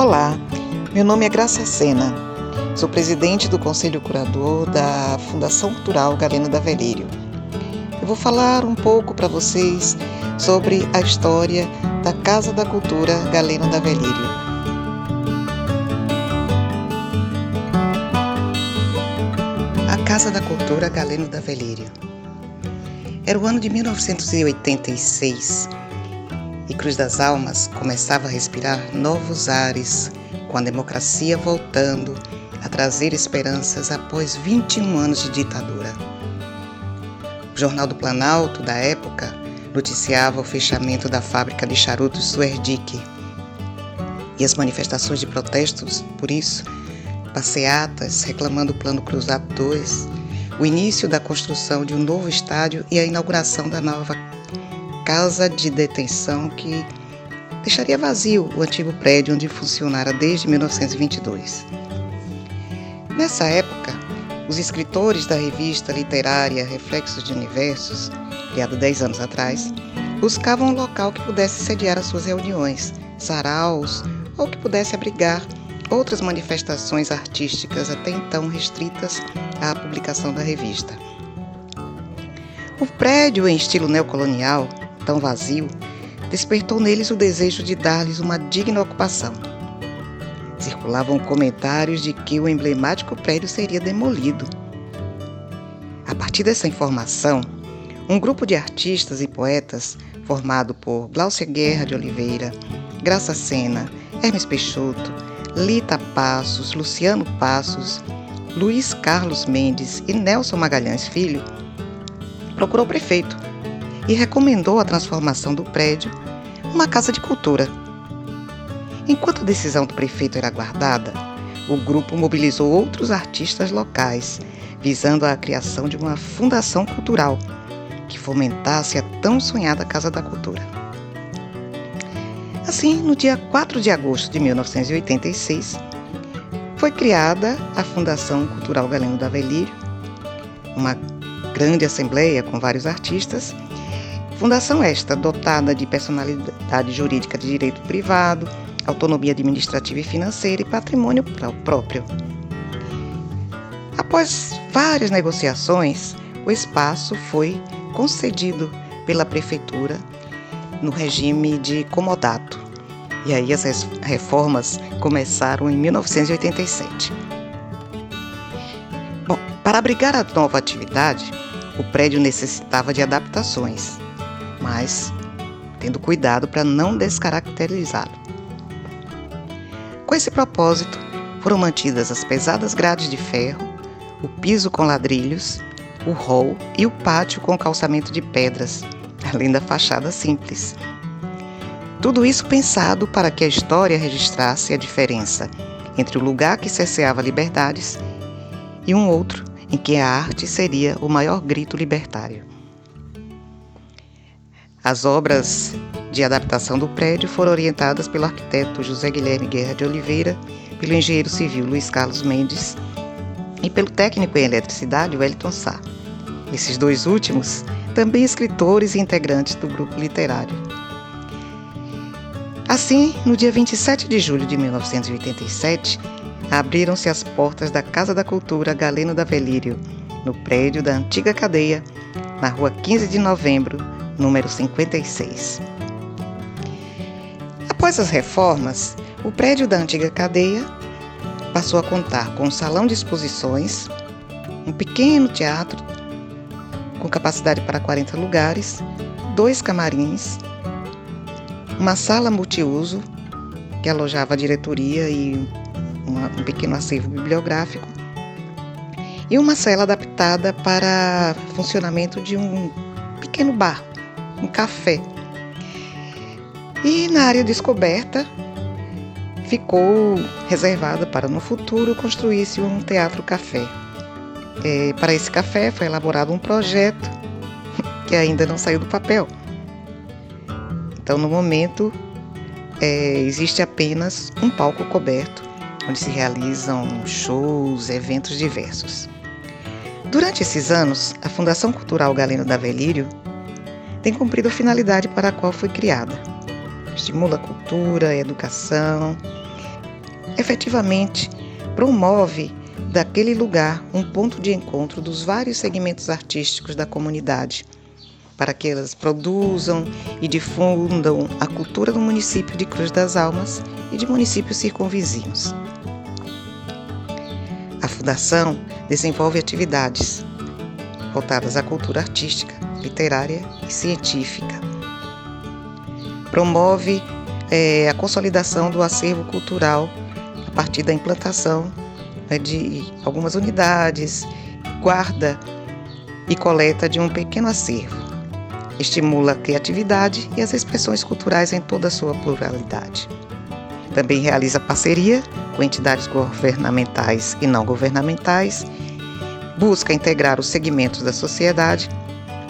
Olá, meu nome é Graça Sena, sou presidente do Conselho Curador da Fundação Cultural Galeno da Velírio. Eu vou falar um pouco para vocês sobre a história da Casa da Cultura Galeno da Velírio. A Casa da Cultura Galeno da Velírio. Era o ano de 1986 e Cruz das Almas começava a respirar novos ares, com a democracia voltando a trazer esperanças após 21 anos de ditadura. O Jornal do Planalto, da época, noticiava o fechamento da fábrica de charutos Suerdique e as manifestações de protestos por isso, passeatas reclamando o Plano Cruzado 2, o início da construção de um novo estádio e a inauguração da nova casa de detenção que deixaria vazio o antigo prédio onde funcionara desde 1922. Nessa época, os escritores da revista literária Reflexos de Universos, criada 10 anos atrás, buscavam um local que pudesse sediar as suas reuniões, saraus ou que pudesse abrigar outras manifestações artísticas até então restritas à publicação da revista. O prédio em estilo neocolonial tão vazio, despertou neles o desejo de dar-lhes uma digna ocupação. Circulavam comentários de que o emblemático prédio seria demolido. A partir dessa informação, um grupo de artistas e poetas, formado por Glaucia Guerra de Oliveira, Graça Sena, Hermes Peixoto, Lita Passos, Luciano Passos, Luiz Carlos Mendes e Nelson Magalhães Filho, procurou o prefeito e recomendou a transformação do prédio uma casa de cultura. Enquanto a decisão do prefeito era aguardada, o grupo mobilizou outros artistas locais, visando a criação de uma fundação cultural que fomentasse a tão sonhada Casa da Cultura. Assim, no dia 4 de agosto de 1986, foi criada a Fundação Cultural Galeno da Velírio, uma grande assembleia com vários artistas Fundação esta dotada de personalidade jurídica de direito privado, autonomia administrativa e financeira e patrimônio próprio. Após várias negociações, o espaço foi concedido pela prefeitura no regime de comodato. E aí as reformas começaram em 1987. Bom, para abrigar a nova atividade, o prédio necessitava de adaptações mas tendo cuidado para não descaracterizá-lo. Com esse propósito, foram mantidas as pesadas grades de ferro, o piso com ladrilhos, o hall e o pátio com calçamento de pedras, além da fachada simples. Tudo isso pensado para que a história registrasse a diferença entre o lugar que cesseava liberdades e um outro em que a arte seria o maior grito libertário. As obras de adaptação do prédio foram orientadas pelo arquiteto José Guilherme Guerra de Oliveira, pelo engenheiro civil Luiz Carlos Mendes e pelo técnico em eletricidade Wellington Sá. Esses dois últimos, também escritores e integrantes do grupo literário. Assim, no dia 27 de julho de 1987, abriram-se as portas da Casa da Cultura Galeno da Velírio, no prédio da antiga cadeia, na rua 15 de novembro, número 56. Após as reformas, o prédio da antiga cadeia passou a contar com um salão de exposições, um pequeno teatro com capacidade para 40 lugares, dois camarins, uma sala multiuso que alojava a diretoria e uma, um pequeno acervo bibliográfico e uma cela adaptada para funcionamento de um pequeno bar um café. E na área descoberta ficou reservada para no futuro construir-se um teatro-café. É, para esse café foi elaborado um projeto que ainda não saiu do papel. Então, no momento, é, existe apenas um palco coberto, onde se realizam shows, eventos diversos. Durante esses anos, a Fundação Cultural Galeno da Velírio tem cumprido a finalidade para a qual foi criada. Estimula a cultura, a educação efetivamente promove daquele lugar um ponto de encontro dos vários segmentos artísticos da comunidade, para que elas produzam e difundam a cultura do município de Cruz das Almas e de municípios circunvizinhos. A Fundação desenvolve atividades voltadas à cultura artística, literária e científica. Promove é, a consolidação do acervo cultural a partir da implantação né, de algumas unidades, guarda e coleta de um pequeno acervo. Estimula a criatividade e as expressões culturais em toda a sua pluralidade. Também realiza parceria com entidades governamentais e não governamentais, busca integrar os segmentos da sociedade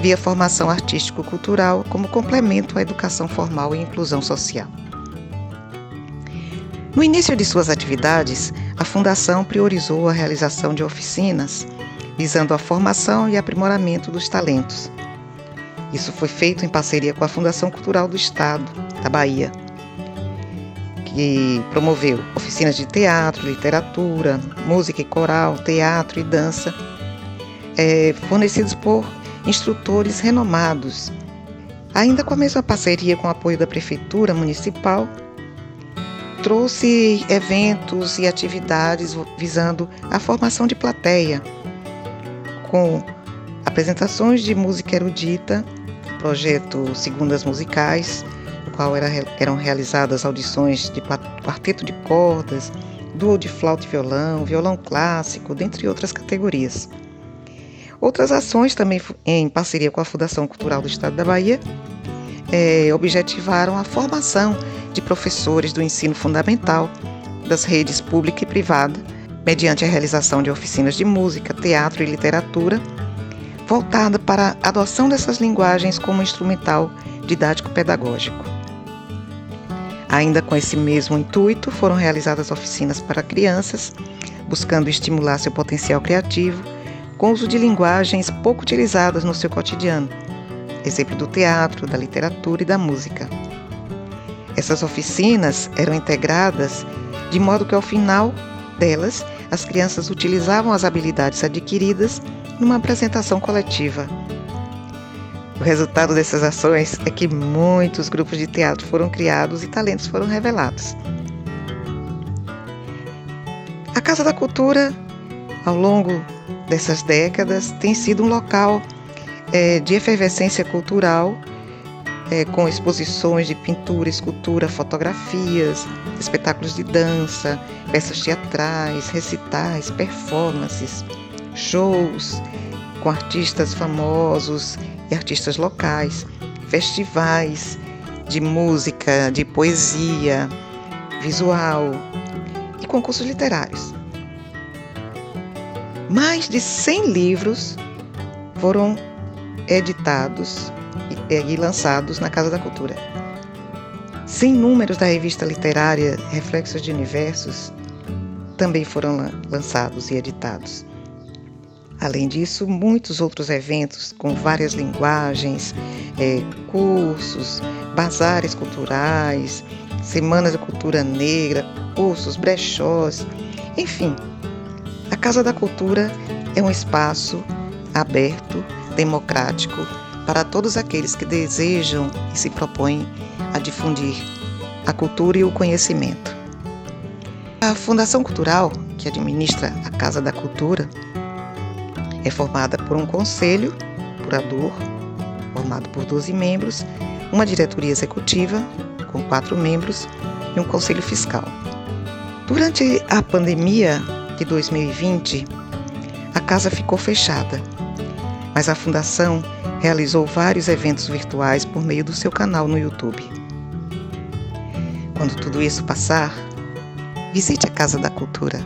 via formação artístico-cultural como complemento à educação formal e inclusão social. No início de suas atividades, a Fundação priorizou a realização de oficinas visando a formação e aprimoramento dos talentos. Isso foi feito em parceria com a Fundação Cultural do Estado da Bahia, que promoveu oficinas de teatro, literatura, música e coral, teatro e dança, é, fornecidos por instrutores renomados. Ainda com a mesma parceria com o apoio da Prefeitura Municipal, trouxe eventos e atividades visando a formação de plateia, com apresentações de música erudita, projeto Segundas Musicais, no qual era, eram realizadas audições de quarteto de cordas, duo de flauta e violão, violão clássico, dentre outras categorias. Outras ações também em parceria com a Fundação Cultural do Estado da Bahia é, objetivaram a formação de professores do ensino fundamental das redes pública e privada, mediante a realização de oficinas de música, teatro e literatura, voltada para a adoção dessas linguagens como instrumental didático-pedagógico. Ainda com esse mesmo intuito, foram realizadas oficinas para crianças, buscando estimular seu potencial criativo com uso de linguagens pouco utilizadas no seu cotidiano, exemplo do teatro, da literatura e da música. Essas oficinas eram integradas de modo que ao final delas as crianças utilizavam as habilidades adquiridas numa apresentação coletiva. O resultado dessas ações é que muitos grupos de teatro foram criados e talentos foram revelados. A Casa da Cultura, ao longo dessas décadas tem sido um local é, de efervescência cultural, é, com exposições de pintura, escultura, fotografias, espetáculos de dança, peças teatrais, recitais, performances, shows com artistas famosos e artistas locais, festivais de música, de poesia, visual e concursos literários. Mais de 100 livros foram editados e lançados na Casa da Cultura. 100 números da revista literária Reflexos de Universos também foram lançados e editados. Além disso, muitos outros eventos com várias linguagens, é, cursos, bazares culturais, semanas de cultura negra, cursos, brechós, enfim, a Casa da Cultura é um espaço aberto, democrático, para todos aqueles que desejam e se propõem a difundir a cultura e o conhecimento. A Fundação Cultural, que administra a Casa da Cultura, é formada por um conselho curador, formado por 12 membros, uma diretoria executiva, com quatro membros, e um conselho fiscal. Durante a pandemia, de 2020, a casa ficou fechada, mas a Fundação realizou vários eventos virtuais por meio do seu canal no YouTube. Quando tudo isso passar, visite a Casa da Cultura